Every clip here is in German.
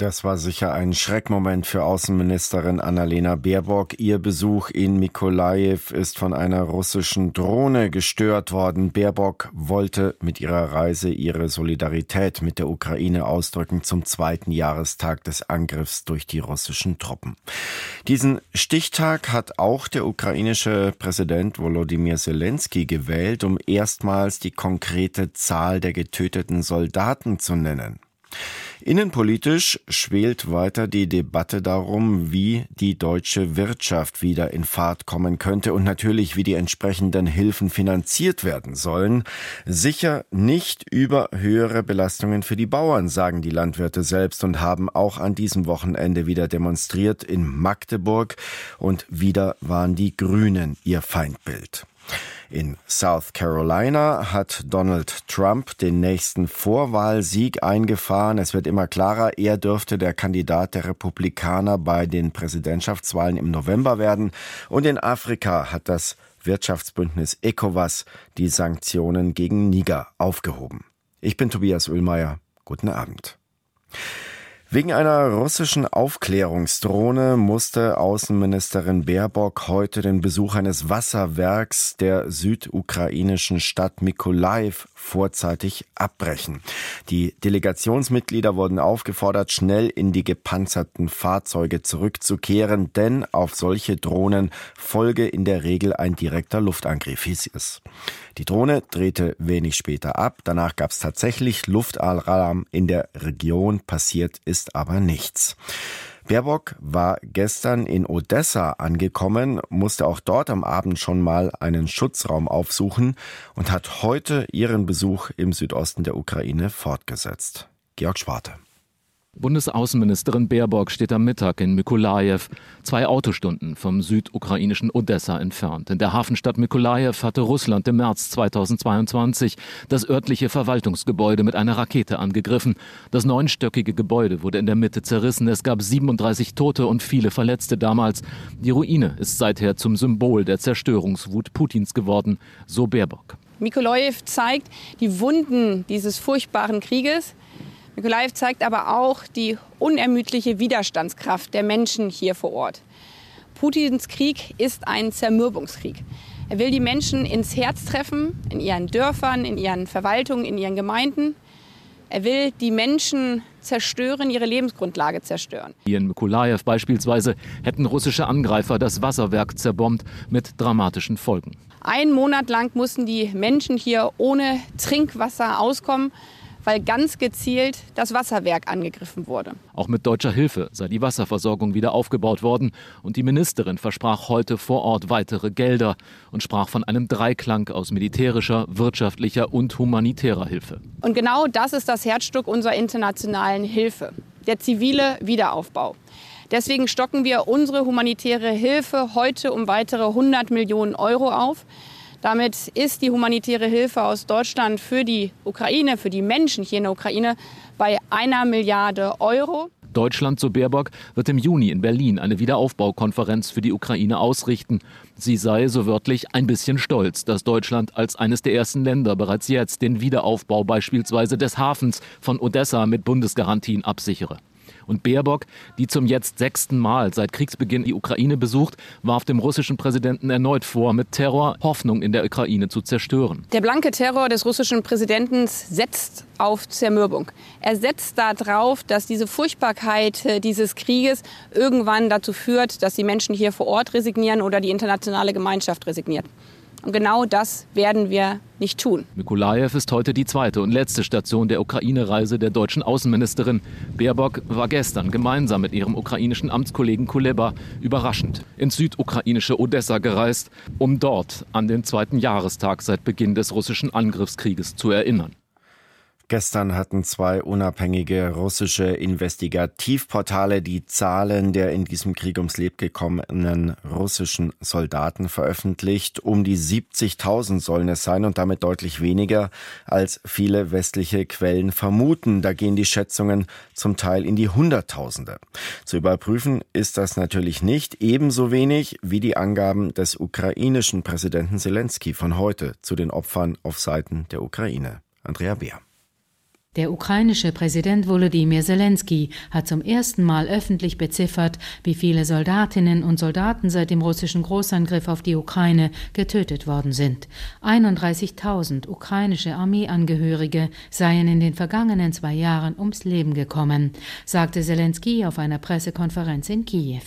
Das war sicher ein Schreckmoment für Außenministerin Annalena Baerbock. Ihr Besuch in Mikolajew ist von einer russischen Drohne gestört worden. Baerbock wollte mit ihrer Reise ihre Solidarität mit der Ukraine ausdrücken zum zweiten Jahrestag des Angriffs durch die russischen Truppen. Diesen Stichtag hat auch der ukrainische Präsident Volodymyr Zelensky gewählt, um erstmals die konkrete Zahl der getöteten Soldaten zu nennen. Innenpolitisch schwelt weiter die Debatte darum, wie die deutsche Wirtschaft wieder in Fahrt kommen könnte und natürlich, wie die entsprechenden Hilfen finanziert werden sollen. Sicher nicht über höhere Belastungen für die Bauern, sagen die Landwirte selbst und haben auch an diesem Wochenende wieder demonstriert in Magdeburg und wieder waren die Grünen ihr Feindbild. In South Carolina hat Donald Trump den nächsten Vorwahlsieg eingefahren. Es wird immer klarer, er dürfte der Kandidat der Republikaner bei den Präsidentschaftswahlen im November werden. Und in Afrika hat das Wirtschaftsbündnis ECOWAS die Sanktionen gegen Niger aufgehoben. Ich bin Tobias Ullmeier. Guten Abend. Wegen einer russischen Aufklärungsdrohne musste Außenministerin Baerbock heute den Besuch eines Wasserwerks der südukrainischen Stadt Mykolaiv vorzeitig abbrechen. Die Delegationsmitglieder wurden aufgefordert, schnell in die gepanzerten Fahrzeuge zurückzukehren, denn auf solche Drohnen folge in der Regel ein direkter Luftangriff, hieß es. Die Drohne drehte wenig später ab. Danach gab es tatsächlich Luftalarm in der Region. Passiert ist aber nichts. Baerbock war gestern in Odessa angekommen, musste auch dort am Abend schon mal einen Schutzraum aufsuchen und hat heute ihren Besuch im Südosten der Ukraine fortgesetzt. Georg Schwarte. Bundesaußenministerin Baerbock steht am Mittag in Mykolajew, zwei Autostunden vom südukrainischen Odessa entfernt. In der Hafenstadt Mykolajew hatte Russland im März 2022 das örtliche Verwaltungsgebäude mit einer Rakete angegriffen. Das neunstöckige Gebäude wurde in der Mitte zerrissen. Es gab 37 Tote und viele Verletzte damals. Die Ruine ist seither zum Symbol der Zerstörungswut Putins geworden, so Baerbock. Mykolajew zeigt die Wunden dieses furchtbaren Krieges Mikolaev zeigt aber auch die unermüdliche Widerstandskraft der Menschen hier vor Ort. Putins Krieg ist ein Zermürbungskrieg. Er will die Menschen ins Herz treffen, in ihren Dörfern, in ihren Verwaltungen, in ihren Gemeinden. Er will die Menschen zerstören, ihre Lebensgrundlage zerstören. Hier in Mikolajew beispielsweise hätten russische Angreifer das Wasserwerk zerbombt mit dramatischen Folgen. Einen Monat lang mussten die Menschen hier ohne Trinkwasser auskommen weil ganz gezielt das Wasserwerk angegriffen wurde. Auch mit deutscher Hilfe sei die Wasserversorgung wieder aufgebaut worden und die Ministerin versprach heute vor Ort weitere Gelder und sprach von einem Dreiklang aus militärischer, wirtschaftlicher und humanitärer Hilfe. Und genau das ist das Herzstück unserer internationalen Hilfe, der zivile Wiederaufbau. Deswegen stocken wir unsere humanitäre Hilfe heute um weitere 100 Millionen Euro auf. Damit ist die humanitäre Hilfe aus Deutschland für die Ukraine, für die Menschen hier in der Ukraine bei einer Milliarde Euro. Deutschland, so Baerbock, wird im Juni in Berlin eine Wiederaufbaukonferenz für die Ukraine ausrichten. Sie sei, so wörtlich, ein bisschen stolz, dass Deutschland als eines der ersten Länder bereits jetzt den Wiederaufbau beispielsweise des Hafens von Odessa mit Bundesgarantien absichere. Und Baerbock, die zum jetzt sechsten Mal seit Kriegsbeginn die Ukraine besucht, warf dem russischen Präsidenten erneut vor, mit Terror Hoffnung in der Ukraine zu zerstören. Der blanke Terror des russischen Präsidenten setzt auf Zermürbung. Er setzt darauf, dass diese Furchtbarkeit äh, dieses Krieges irgendwann dazu führt, dass die Menschen hier vor Ort resignieren oder die internationale Gemeinschaft resigniert. Und genau das werden wir nicht tun. Mikolajew ist heute die zweite und letzte Station der Ukraine-Reise der deutschen Außenministerin. Baerbock war gestern gemeinsam mit ihrem ukrainischen Amtskollegen Kuleba überraschend ins südukrainische Odessa gereist, um dort an den zweiten Jahrestag seit Beginn des russischen Angriffskrieges zu erinnern. Gestern hatten zwei unabhängige russische Investigativportale die Zahlen der in diesem Krieg ums Leben gekommenen russischen Soldaten veröffentlicht. Um die 70.000 sollen es sein und damit deutlich weniger, als viele westliche Quellen vermuten. Da gehen die Schätzungen zum Teil in die Hunderttausende. Zu überprüfen ist das natürlich nicht, ebenso wenig wie die Angaben des ukrainischen Präsidenten Zelensky von heute zu den Opfern auf Seiten der Ukraine. Andrea Beer. Der ukrainische Präsident Volodymyr Zelensky hat zum ersten Mal öffentlich beziffert, wie viele Soldatinnen und Soldaten seit dem russischen Großangriff auf die Ukraine getötet worden sind. 31.000 ukrainische Armeeangehörige seien in den vergangenen zwei Jahren ums Leben gekommen, sagte Zelensky auf einer Pressekonferenz in Kiew.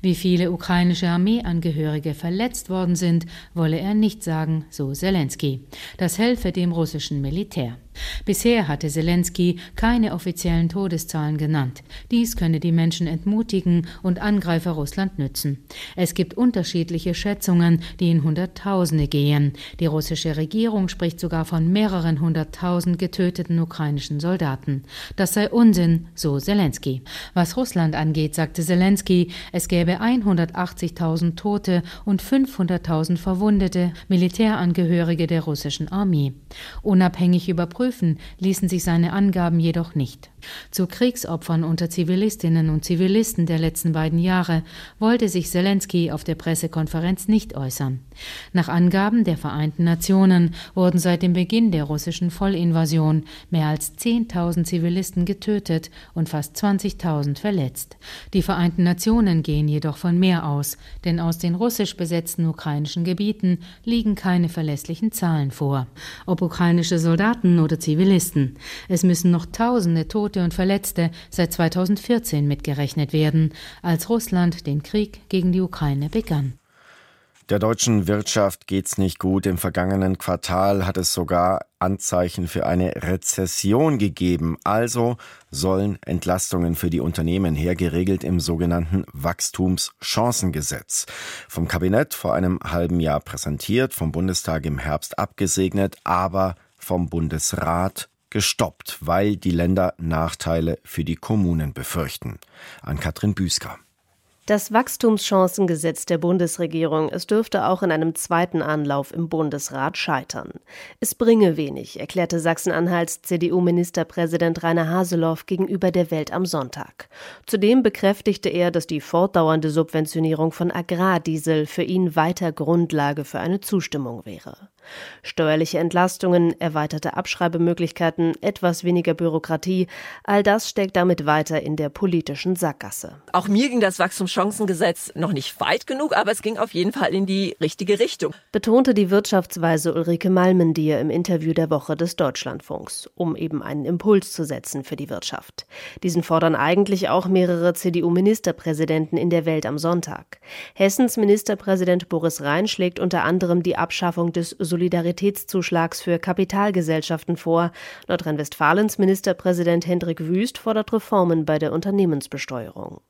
Wie viele ukrainische Armeeangehörige verletzt worden sind, wolle er nicht sagen, so Zelensky. Das helfe dem russischen Militär. Bisher hatte Zelensky keine offiziellen Todeszahlen genannt. Dies könne die Menschen entmutigen und Angreifer Russland nützen. Es gibt unterschiedliche Schätzungen, die in Hunderttausende gehen. Die russische Regierung spricht sogar von mehreren hunderttausend getöteten ukrainischen Soldaten. Das sei Unsinn, so Zelensky. Was Russland angeht, sagte Zelensky, es gäbe 180.000 Tote und 500.000 Verwundete Militärangehörige der russischen Armee. Unabhängig überprüft überprüfen ließen sich seine Angaben jedoch nicht. Zu Kriegsopfern unter Zivilistinnen und Zivilisten der letzten beiden Jahre wollte sich Zelensky auf der Pressekonferenz nicht äußern. Nach Angaben der Vereinten Nationen wurden seit dem Beginn der russischen Vollinvasion mehr als 10.000 Zivilisten getötet und fast 20.000 verletzt. Die Vereinten Nationen gehen jedoch von mehr aus, denn aus den russisch besetzten ukrainischen Gebieten liegen keine verlässlichen Zahlen vor. Ob ukrainische Soldaten oder Zivilisten. Es müssen noch Tausende Tote und Verletzte seit 2014 mitgerechnet werden, als Russland den Krieg gegen die Ukraine begann. Der deutschen Wirtschaft geht's nicht gut. Im vergangenen Quartal hat es sogar Anzeichen für eine Rezession gegeben. Also sollen Entlastungen für die Unternehmen hergeregelt im sogenannten Wachstumschancengesetz. Vom Kabinett vor einem halben Jahr präsentiert, vom Bundestag im Herbst abgesegnet, aber vom Bundesrat gestoppt, weil die Länder Nachteile für die Kommunen befürchten. An Katrin Büsker. Das Wachstumschancengesetz der Bundesregierung, es dürfte auch in einem zweiten Anlauf im Bundesrat scheitern. Es bringe wenig, erklärte Sachsen-Anhalts CDU-Ministerpräsident Rainer Haseloff gegenüber der Welt am Sonntag. Zudem bekräftigte er, dass die fortdauernde Subventionierung von Agrardiesel für ihn weiter Grundlage für eine Zustimmung wäre. Steuerliche Entlastungen, erweiterte Abschreibemöglichkeiten, etwas weniger Bürokratie, all das steckt damit weiter in der politischen Sackgasse. Auch mir ging das Wachstumschancengesetz noch nicht weit genug, aber es ging auf jeden Fall in die richtige Richtung. Betonte die Wirtschaftsweise Ulrike Malmendier im Interview der Woche des Deutschlandfunks, um eben einen Impuls zu setzen für die Wirtschaft. Diesen fordern eigentlich auch mehrere CDU-Ministerpräsidenten in der Welt am Sonntag. Hessens Ministerpräsident Boris Rhein schlägt unter anderem die Abschaffung des Solidaritätszuschlags für Kapitalgesellschaften vor. Nordrhein-Westfalens Ministerpräsident Hendrik Wüst fordert Reformen bei der Unternehmensbesteuerung.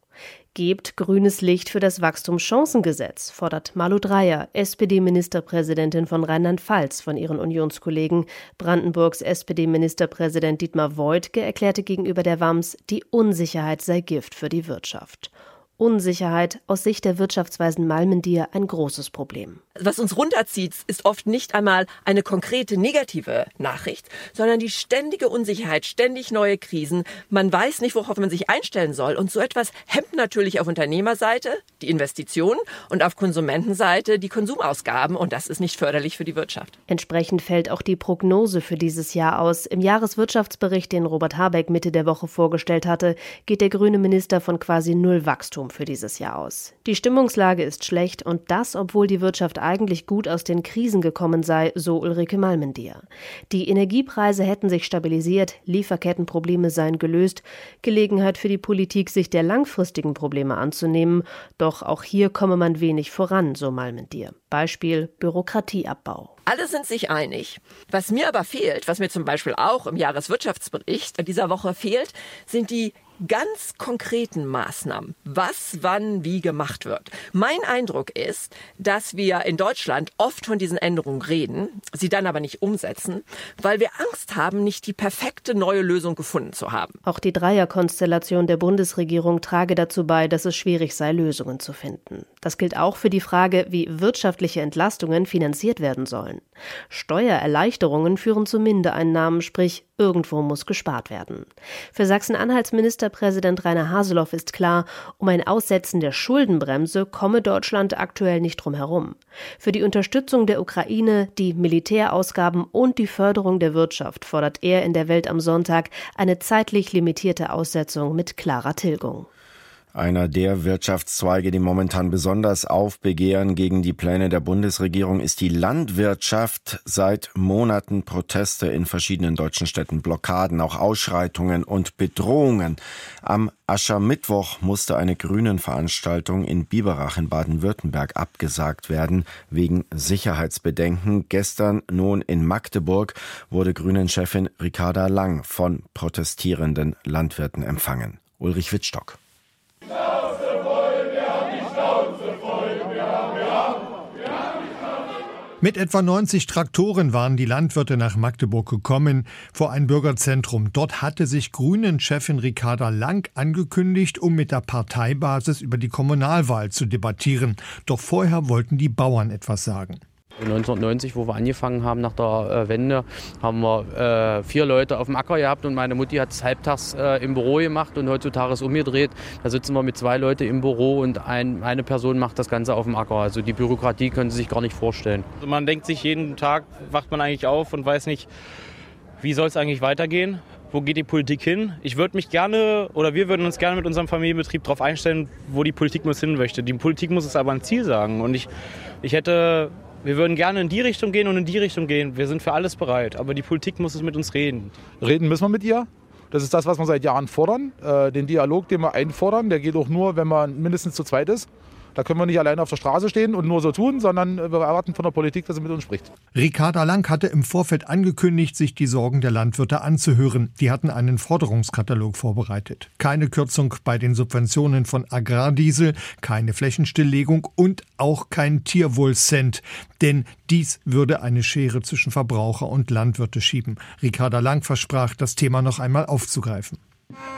Gebt grünes Licht für das Wachstumschancengesetz, fordert Malu Dreyer, SPD-Ministerpräsidentin von Rheinland-Pfalz, von ihren Unionskollegen. Brandenburgs SPD-Ministerpräsident Dietmar Woidke erklärte gegenüber der WAMS, die Unsicherheit sei Gift für die Wirtschaft. Unsicherheit aus Sicht der Wirtschaftsweisen Malmendier ein großes Problem. Was uns runterzieht, ist oft nicht einmal eine konkrete negative Nachricht, sondern die ständige Unsicherheit, ständig neue Krisen. Man weiß nicht, worauf man sich einstellen soll. Und so etwas hemmt natürlich auf Unternehmerseite die Investitionen und auf Konsumentenseite die Konsumausgaben. Und das ist nicht förderlich für die Wirtschaft. Entsprechend fällt auch die Prognose für dieses Jahr aus. Im Jahreswirtschaftsbericht, den Robert Habeck Mitte der Woche vorgestellt hatte, geht der grüne Minister von quasi null Wachstum für dieses Jahr aus. Die Stimmungslage ist schlecht und das, obwohl die Wirtschaft eigentlich gut aus den Krisen gekommen sei, so Ulrike Malmendier. Die Energiepreise hätten sich stabilisiert, Lieferkettenprobleme seien gelöst, Gelegenheit für die Politik, sich der langfristigen Probleme anzunehmen, doch auch hier komme man wenig voran, so Malmendier. Beispiel Bürokratieabbau. Alle sind sich einig. Was mir aber fehlt, was mir zum Beispiel auch im Jahreswirtschaftsbericht dieser Woche fehlt, sind die ganz konkreten Maßnahmen, was wann wie gemacht wird. Mein Eindruck ist, dass wir in Deutschland oft von diesen Änderungen reden, sie dann aber nicht umsetzen, weil wir Angst haben, nicht die perfekte neue Lösung gefunden zu haben. Auch die Dreierkonstellation der Bundesregierung trage dazu bei, dass es schwierig sei, Lösungen zu finden. Das gilt auch für die Frage, wie wirtschaftliche Entlastungen finanziert werden sollen. Steuererleichterungen führen zu Mindereinnahmen, sprich Irgendwo muss gespart werden. Für Sachsen-Anhalts Ministerpräsident Rainer Haseloff ist klar, um ein Aussetzen der Schuldenbremse komme Deutschland aktuell nicht drum herum. Für die Unterstützung der Ukraine, die Militärausgaben und die Förderung der Wirtschaft fordert er in der Welt am Sonntag eine zeitlich limitierte Aussetzung mit klarer Tilgung. Einer der Wirtschaftszweige, die momentan besonders aufbegehren gegen die Pläne der Bundesregierung, ist die Landwirtschaft. Seit Monaten Proteste in verschiedenen deutschen Städten, Blockaden, auch Ausschreitungen und Bedrohungen. Am Aschermittwoch musste eine Grünen-Veranstaltung in Biberach in Baden-Württemberg abgesagt werden, wegen Sicherheitsbedenken. Gestern nun in Magdeburg wurde Grünen-Chefin Ricarda Lang von protestierenden Landwirten empfangen. Ulrich Wittstock. Mit etwa 90 Traktoren waren die Landwirte nach Magdeburg gekommen, vor ein Bürgerzentrum. Dort hatte sich Grünen-Chefin Ricarda Lang angekündigt, um mit der Parteibasis über die Kommunalwahl zu debattieren. Doch vorher wollten die Bauern etwas sagen. 1990, wo wir angefangen haben nach der äh, Wende, haben wir äh, vier Leute auf dem Acker gehabt und meine Mutti hat es halbtags äh, im Büro gemacht und heutzutage ist umgedreht. Da sitzen wir mit zwei Leuten im Büro und ein, eine Person macht das Ganze auf dem Acker. Also die Bürokratie können Sie sich gar nicht vorstellen. Also man denkt sich jeden Tag, wacht man eigentlich auf und weiß nicht, wie soll es eigentlich weitergehen? Wo geht die Politik hin? Ich würde mich gerne oder wir würden uns gerne mit unserem Familienbetrieb darauf einstellen, wo die Politik muss hin möchte. Die Politik muss es aber ein Ziel sagen. Und ich, ich hätte wir würden gerne in die Richtung gehen und in die Richtung gehen. Wir sind für alles bereit, aber die Politik muss es mit uns reden. Reden müssen wir mit ihr. Das ist das, was wir seit Jahren fordern. Äh, den Dialog, den wir einfordern, der geht auch nur, wenn man mindestens zu zweit ist. Da können wir nicht alleine auf der Straße stehen und nur so tun, sondern wir erwarten von der Politik, dass sie mit uns spricht. Ricarda Lang hatte im Vorfeld angekündigt, sich die Sorgen der Landwirte anzuhören. Die hatten einen Forderungskatalog vorbereitet. Keine Kürzung bei den Subventionen von Agrardiesel, keine Flächenstilllegung und auch kein Tierwohlcent. Denn dies würde eine Schere zwischen Verbraucher und Landwirte schieben. Ricarda Lang versprach, das Thema noch einmal aufzugreifen.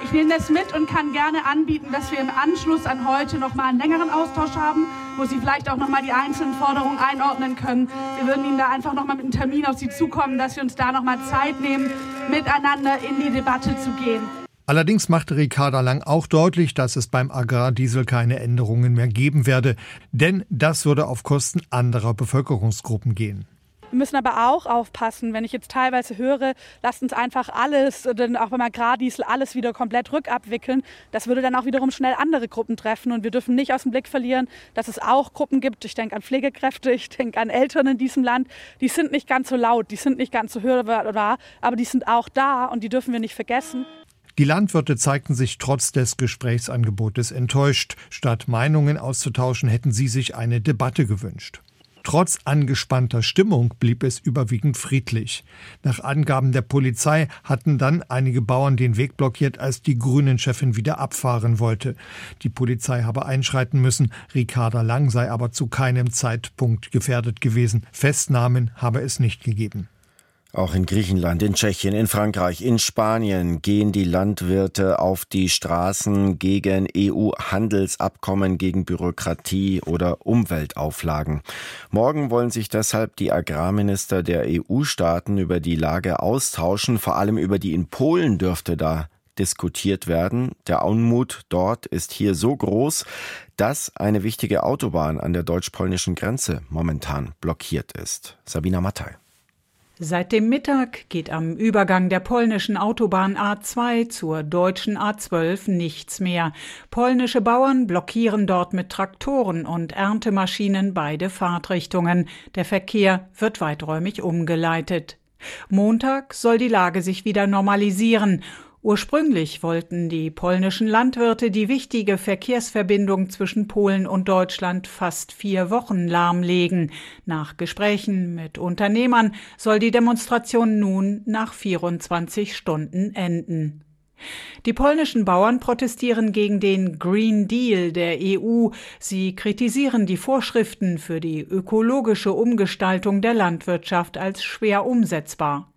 Ich nehme das mit und kann gerne anbieten, dass wir im Anschluss an heute noch mal einen längeren Austausch haben, wo Sie vielleicht auch noch mal die einzelnen Forderungen einordnen können. Wir würden Ihnen da einfach noch mal mit einem Termin auf Sie zukommen, dass wir uns da noch mal Zeit nehmen, miteinander in die Debatte zu gehen. Allerdings machte Ricarda Lang auch deutlich, dass es beim Agrardiesel keine Änderungen mehr geben werde, denn das würde auf Kosten anderer Bevölkerungsgruppen gehen. Wir müssen aber auch aufpassen, wenn ich jetzt teilweise höre, lasst uns einfach alles, denn auch beim Agrardiesel alles wieder komplett rückabwickeln. Das würde dann auch wiederum schnell andere Gruppen treffen. Und wir dürfen nicht aus dem Blick verlieren, dass es auch Gruppen gibt. Ich denke an Pflegekräfte, ich denke an Eltern in diesem Land. Die sind nicht ganz so laut, die sind nicht ganz so hörbar, aber die sind auch da und die dürfen wir nicht vergessen. Die Landwirte zeigten sich trotz des Gesprächsangebotes enttäuscht. Statt Meinungen auszutauschen, hätten sie sich eine Debatte gewünscht. Trotz angespannter Stimmung blieb es überwiegend friedlich. Nach Angaben der Polizei hatten dann einige Bauern den Weg blockiert, als die Grünen-Chefin wieder abfahren wollte. Die Polizei habe einschreiten müssen. Ricarda Lang sei aber zu keinem Zeitpunkt gefährdet gewesen. Festnahmen habe es nicht gegeben. Auch in Griechenland, in Tschechien, in Frankreich, in Spanien gehen die Landwirte auf die Straßen gegen EU-Handelsabkommen, gegen Bürokratie oder Umweltauflagen. Morgen wollen sich deshalb die Agrarminister der EU-Staaten über die Lage austauschen. Vor allem über die in Polen dürfte da diskutiert werden. Der Unmut dort ist hier so groß, dass eine wichtige Autobahn an der deutsch-polnischen Grenze momentan blockiert ist. Sabina Mattei. Seit dem Mittag geht am Übergang der polnischen Autobahn A2 zur deutschen A12 nichts mehr. Polnische Bauern blockieren dort mit Traktoren und Erntemaschinen beide Fahrtrichtungen. Der Verkehr wird weiträumig umgeleitet. Montag soll die Lage sich wieder normalisieren Ursprünglich wollten die polnischen Landwirte die wichtige Verkehrsverbindung zwischen Polen und Deutschland fast vier Wochen lahmlegen. Nach Gesprächen mit Unternehmern soll die Demonstration nun nach 24 Stunden enden. Die polnischen Bauern protestieren gegen den Green Deal der EU. Sie kritisieren die Vorschriften für die ökologische Umgestaltung der Landwirtschaft als schwer umsetzbar.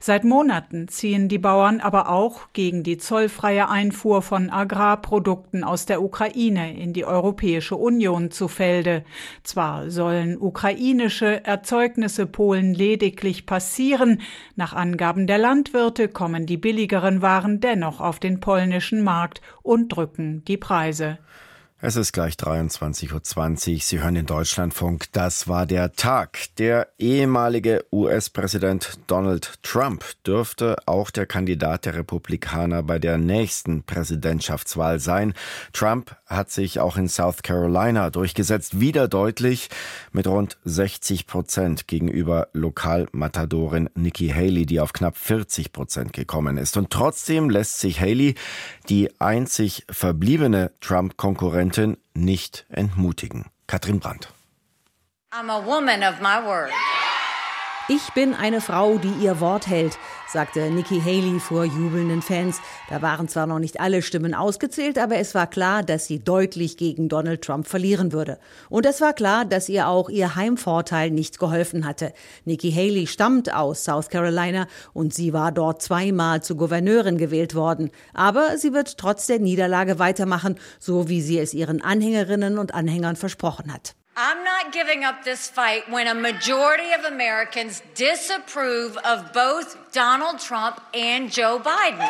Seit Monaten ziehen die Bauern aber auch gegen die zollfreie Einfuhr von Agrarprodukten aus der Ukraine in die Europäische Union zu Felde. Zwar sollen ukrainische Erzeugnisse Polen lediglich passieren, nach Angaben der Landwirte kommen die billigeren Waren dennoch auf den polnischen Markt und drücken die Preise. Es ist gleich 23.20 Uhr. Sie hören den Deutschlandfunk. Das war der Tag. Der ehemalige US-Präsident Donald Trump dürfte auch der Kandidat der Republikaner bei der nächsten Präsidentschaftswahl sein. Trump hat sich auch in South Carolina durchgesetzt, wieder deutlich mit rund 60 Prozent gegenüber Lokalmatadorin Nikki Haley, die auf knapp 40 Prozent gekommen ist. Und trotzdem lässt sich Haley, die einzig verbliebene Trump-Konkurrentin, Präsidentin nicht entmutigen. Katrin Brandt. Ich bin eine Frau, die ihr Wort hält, sagte Nikki Haley vor jubelnden Fans. Da waren zwar noch nicht alle Stimmen ausgezählt, aber es war klar, dass sie deutlich gegen Donald Trump verlieren würde. Und es war klar, dass ihr auch ihr Heimvorteil nicht geholfen hatte. Nikki Haley stammt aus South Carolina und sie war dort zweimal zur Gouverneurin gewählt worden. Aber sie wird trotz der Niederlage weitermachen, so wie sie es ihren Anhängerinnen und Anhängern versprochen hat. I'm not giving up this fight when a majority of Americans disapprove of both Donald Trump and Joe Biden.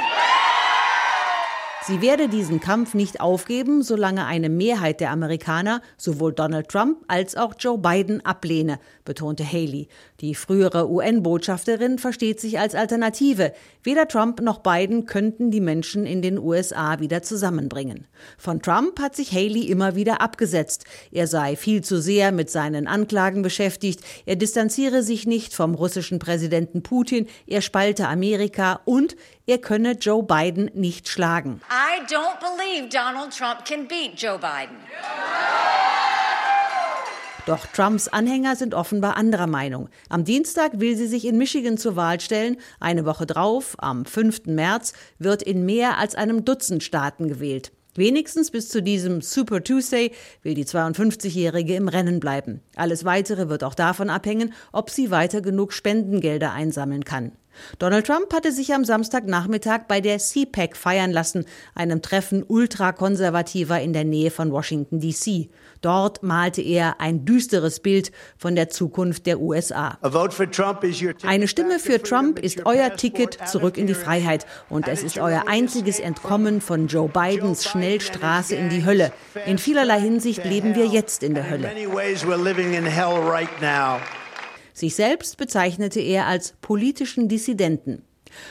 Sie werde diesen Kampf nicht aufgeben, solange eine Mehrheit der Amerikaner sowohl Donald Trump als auch Joe Biden ablehne, betonte Haley. Die frühere UN-Botschafterin versteht sich als Alternative. Weder Trump noch Biden könnten die Menschen in den USA wieder zusammenbringen. Von Trump hat sich Haley immer wieder abgesetzt. Er sei viel zu sehr mit seinen Anklagen beschäftigt. Er distanziere sich nicht vom russischen Präsidenten Putin. Er spalte Amerika und er könne Joe Biden nicht schlagen. I don't believe Donald Trump can beat Joe Biden. Doch Trumps Anhänger sind offenbar anderer Meinung. Am Dienstag will sie sich in Michigan zur Wahl stellen. Eine Woche drauf, am 5. März, wird in mehr als einem Dutzend Staaten gewählt. Wenigstens bis zu diesem Super Tuesday will die 52-Jährige im Rennen bleiben. Alles Weitere wird auch davon abhängen, ob sie weiter genug Spendengelder einsammeln kann. Donald Trump hatte sich am Samstagnachmittag bei der CPAC feiern lassen, einem Treffen ultrakonservativer in der Nähe von Washington, D.C. Dort malte er ein düsteres Bild von der Zukunft der USA. Eine Stimme für Trump ist euer Ticket zurück in die Freiheit und es ist euer einziges Entkommen von Joe Bidens Schnellstraße in die Hölle. In vielerlei Hinsicht leben wir jetzt in der Hölle. Sich selbst bezeichnete er als politischen Dissidenten.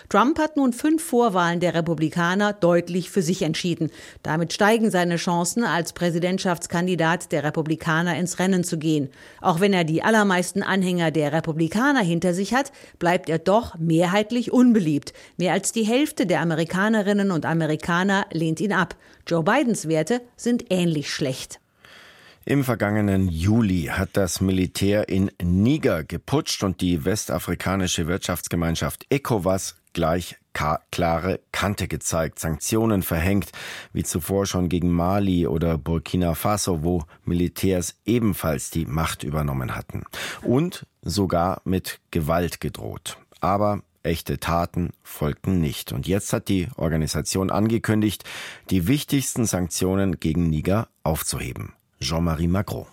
Trump hat nun fünf Vorwahlen der Republikaner deutlich für sich entschieden. Damit steigen seine Chancen, als Präsidentschaftskandidat der Republikaner ins Rennen zu gehen. Auch wenn er die allermeisten Anhänger der Republikaner hinter sich hat, bleibt er doch mehrheitlich unbeliebt. Mehr als die Hälfte der Amerikanerinnen und Amerikaner lehnt ihn ab. Joe Bidens Werte sind ähnlich schlecht. Im vergangenen Juli hat das Militär in Niger geputscht und die westafrikanische Wirtschaftsgemeinschaft ECOWAS gleich klare Kante gezeigt, Sanktionen verhängt, wie zuvor schon gegen Mali oder Burkina Faso, wo Militärs ebenfalls die Macht übernommen hatten. Und sogar mit Gewalt gedroht. Aber Echte Taten folgten nicht. Und jetzt hat die Organisation angekündigt, die wichtigsten Sanktionen gegen Niger aufzuheben. Jean-Marie Macron.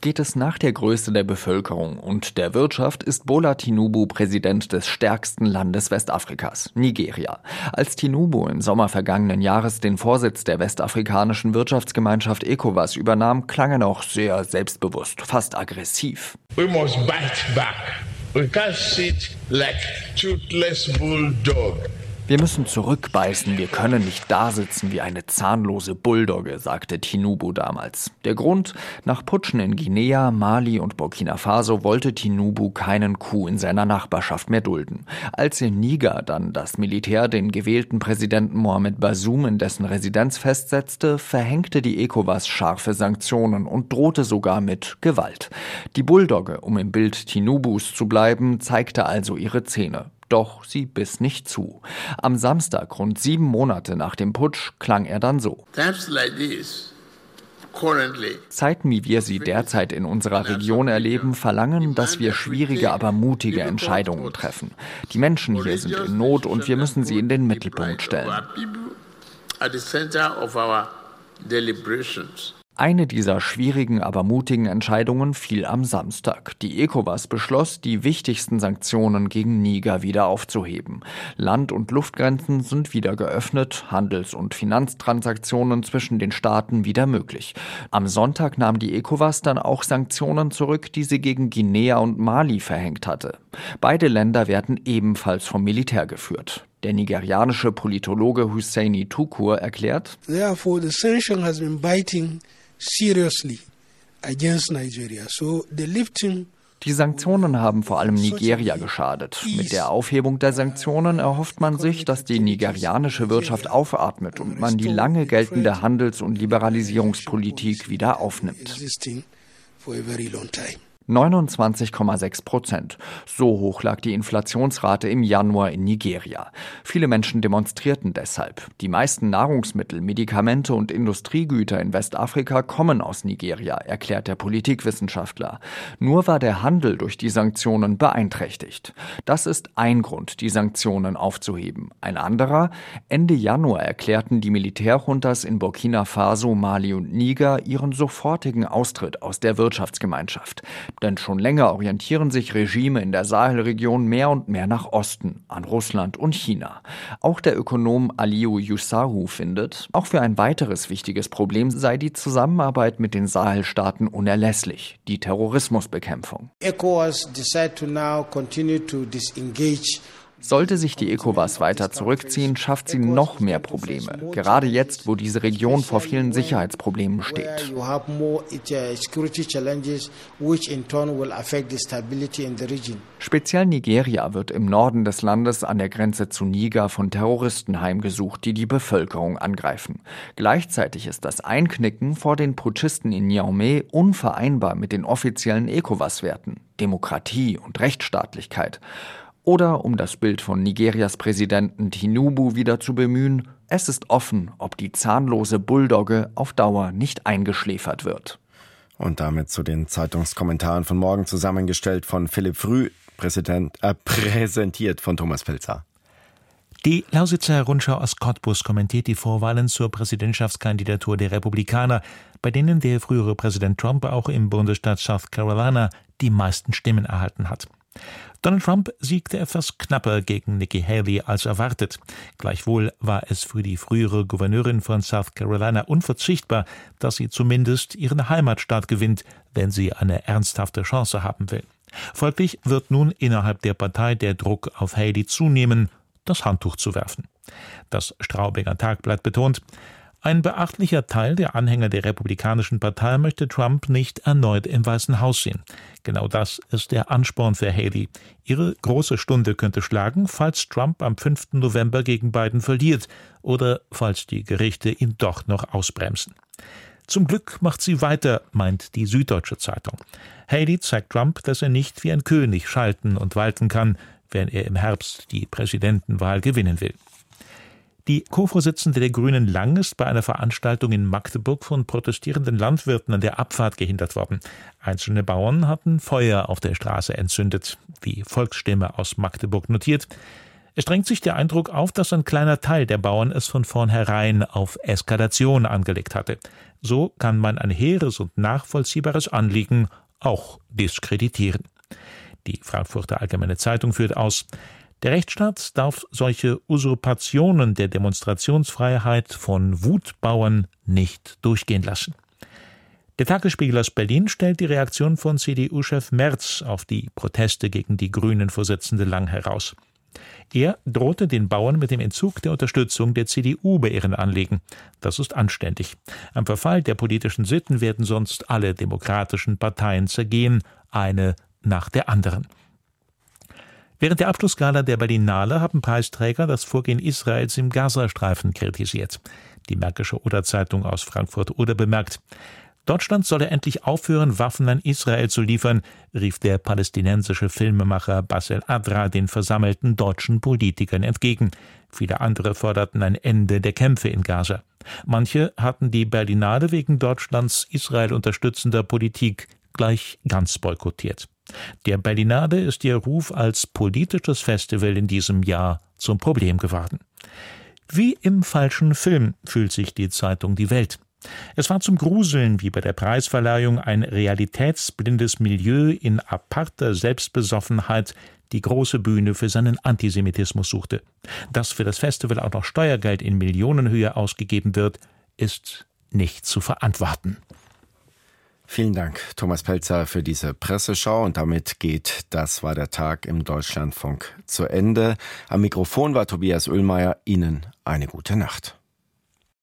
Geht es nach der Größe der Bevölkerung und der Wirtschaft, ist Bola Tinubu Präsident des stärksten Landes Westafrikas, Nigeria. Als Tinubu im Sommer vergangenen Jahres den Vorsitz der westafrikanischen Wirtschaftsgemeinschaft ECOWAS übernahm, klang er noch sehr selbstbewusst, fast aggressiv. We must bite back. We can't sit like toothless bulldog. Wir müssen zurückbeißen, wir können nicht dasitzen wie eine zahnlose Bulldogge, sagte Tinubu damals. Der Grund, nach Putschen in Guinea, Mali und Burkina Faso wollte Tinubu keinen Coup in seiner Nachbarschaft mehr dulden. Als in Niger dann das Militär den gewählten Präsidenten Mohamed Bazoum in dessen Residenz festsetzte, verhängte die ECOWAS scharfe Sanktionen und drohte sogar mit Gewalt. Die Bulldogge, um im Bild Tinubus zu bleiben, zeigte also ihre Zähne. Doch sie biss nicht zu. Am Samstag, rund sieben Monate nach dem Putsch, klang er dann so. Zeiten, wie wir sie derzeit in unserer Region erleben, verlangen, dass wir schwierige, aber mutige Entscheidungen treffen. Die Menschen hier sind in Not und wir müssen sie in den Mittelpunkt stellen. Eine dieser schwierigen, aber mutigen Entscheidungen fiel am Samstag. Die ECOWAS beschloss, die wichtigsten Sanktionen gegen Niger wieder aufzuheben. Land- und Luftgrenzen sind wieder geöffnet, Handels- und Finanztransaktionen zwischen den Staaten wieder möglich. Am Sonntag nahm die ECOWAS dann auch Sanktionen zurück, die sie gegen Guinea und Mali verhängt hatte. Beide Länder werden ebenfalls vom Militär geführt. Der nigerianische Politologe Husseini Tukur erklärt, Therefore, the sanction has been biting seriously against Nigeria. So the lifting die Sanktionen haben vor allem Nigeria geschadet. Mit der Aufhebung der Sanktionen erhofft man sich, dass die nigerianische Wirtschaft aufatmet und man die lange geltende Handels- und Liberalisierungspolitik wieder aufnimmt. 29,6 Prozent. So hoch lag die Inflationsrate im Januar in Nigeria. Viele Menschen demonstrierten deshalb. Die meisten Nahrungsmittel, Medikamente und Industriegüter in Westafrika kommen aus Nigeria, erklärt der Politikwissenschaftler. Nur war der Handel durch die Sanktionen beeinträchtigt. Das ist ein Grund, die Sanktionen aufzuheben. Ein anderer, Ende Januar erklärten die Militärjuntas in Burkina Faso, Mali und Niger ihren sofortigen Austritt aus der Wirtschaftsgemeinschaft. Denn schon länger orientieren sich Regime in der Sahelregion mehr und mehr nach Osten, an Russland und China. Auch der Ökonom Aliou Youssahu findet, auch für ein weiteres wichtiges Problem sei die Zusammenarbeit mit den Sahelstaaten unerlässlich, die Terrorismusbekämpfung. ECOWAS decide to now continue to disengage sollte sich die ECOWAS weiter zurückziehen, schafft sie noch mehr Probleme, gerade jetzt, wo diese Region vor vielen Sicherheitsproblemen steht. Speziell Nigeria wird im Norden des Landes an der Grenze zu Niger von Terroristen heimgesucht, die die Bevölkerung angreifen. Gleichzeitig ist das Einknicken vor den Putschisten in Niamey unvereinbar mit den offiziellen ECOWAS-Werten, Demokratie und Rechtsstaatlichkeit. Oder um das Bild von Nigerias Präsidenten Tinubu wieder zu bemühen, es ist offen, ob die zahnlose Bulldogge auf Dauer nicht eingeschläfert wird. Und damit zu den Zeitungskommentaren von morgen zusammengestellt von Philipp Früh, Präsident, äh, präsentiert von Thomas Pelzer. Die Lausitzer Rundschau aus Cottbus kommentiert die Vorwahlen zur Präsidentschaftskandidatur der Republikaner, bei denen der frühere Präsident Trump auch im Bundesstaat South Carolina die meisten Stimmen erhalten hat. Donald Trump siegte etwas knapper gegen Nikki Haley als erwartet. Gleichwohl war es für die frühere Gouverneurin von South Carolina unverzichtbar, dass sie zumindest ihren Heimatstaat gewinnt, wenn sie eine ernsthafte Chance haben will. Folglich wird nun innerhalb der Partei der Druck auf Haley zunehmen, das Handtuch zu werfen. Das Straubinger Tagblatt betont, ein beachtlicher Teil der Anhänger der Republikanischen Partei möchte Trump nicht erneut im Weißen Haus sehen. Genau das ist der Ansporn für Haley. Ihre große Stunde könnte schlagen, falls Trump am 5. November gegen Biden verliert oder falls die Gerichte ihn doch noch ausbremsen. Zum Glück macht sie weiter, meint die Süddeutsche Zeitung. Haley zeigt Trump, dass er nicht wie ein König schalten und walten kann, wenn er im Herbst die Präsidentenwahl gewinnen will. Die Co-Vorsitzende der Grünen Lang ist bei einer Veranstaltung in Magdeburg von protestierenden Landwirten an der Abfahrt gehindert worden. Einzelne Bauern hatten Feuer auf der Straße entzündet, wie Volksstimme aus Magdeburg notiert. Es drängt sich der Eindruck auf, dass ein kleiner Teil der Bauern es von vornherein auf Eskalation angelegt hatte. So kann man ein hehres und nachvollziehbares Anliegen auch diskreditieren. Die Frankfurter Allgemeine Zeitung führt aus, der Rechtsstaat darf solche Usurpationen der Demonstrationsfreiheit von Wutbauern nicht durchgehen lassen. Der Tagesspiegel aus Berlin stellt die Reaktion von CDU-Chef Merz auf die Proteste gegen die Grünen-Vorsitzende Lang heraus. Er drohte den Bauern mit dem Entzug der Unterstützung der CDU bei ihren Anliegen. Das ist anständig. Am Verfall der politischen Sitten werden sonst alle demokratischen Parteien zergehen, eine nach der anderen. Während der Abschlussgala der Berlinale haben Preisträger das Vorgehen Israels im Gazastreifen kritisiert. Die Märkische Oder-Zeitung aus Frankfurt-Oder bemerkt, Deutschland solle endlich aufhören, Waffen an Israel zu liefern, rief der palästinensische Filmemacher Basel Adra den versammelten deutschen Politikern entgegen. Viele andere forderten ein Ende der Kämpfe in Gaza. Manche hatten die Berlinade wegen Deutschlands Israel unterstützender Politik gleich ganz boykottiert. Der Berlinade ist ihr Ruf als politisches Festival in diesem Jahr zum Problem geworden. Wie im falschen Film fühlt sich die Zeitung Die Welt. Es war zum Gruseln wie bei der Preisverleihung ein realitätsblindes Milieu in aparter Selbstbesoffenheit die große Bühne für seinen Antisemitismus suchte. Dass für das Festival auch noch Steuergeld in Millionenhöhe ausgegeben wird, ist nicht zu verantworten. Vielen Dank, Thomas Pelzer, für diese Presseschau. Und damit geht Das war der Tag im Deutschlandfunk zu Ende. Am Mikrofon war Tobias Oehlmeier. Ihnen eine gute Nacht.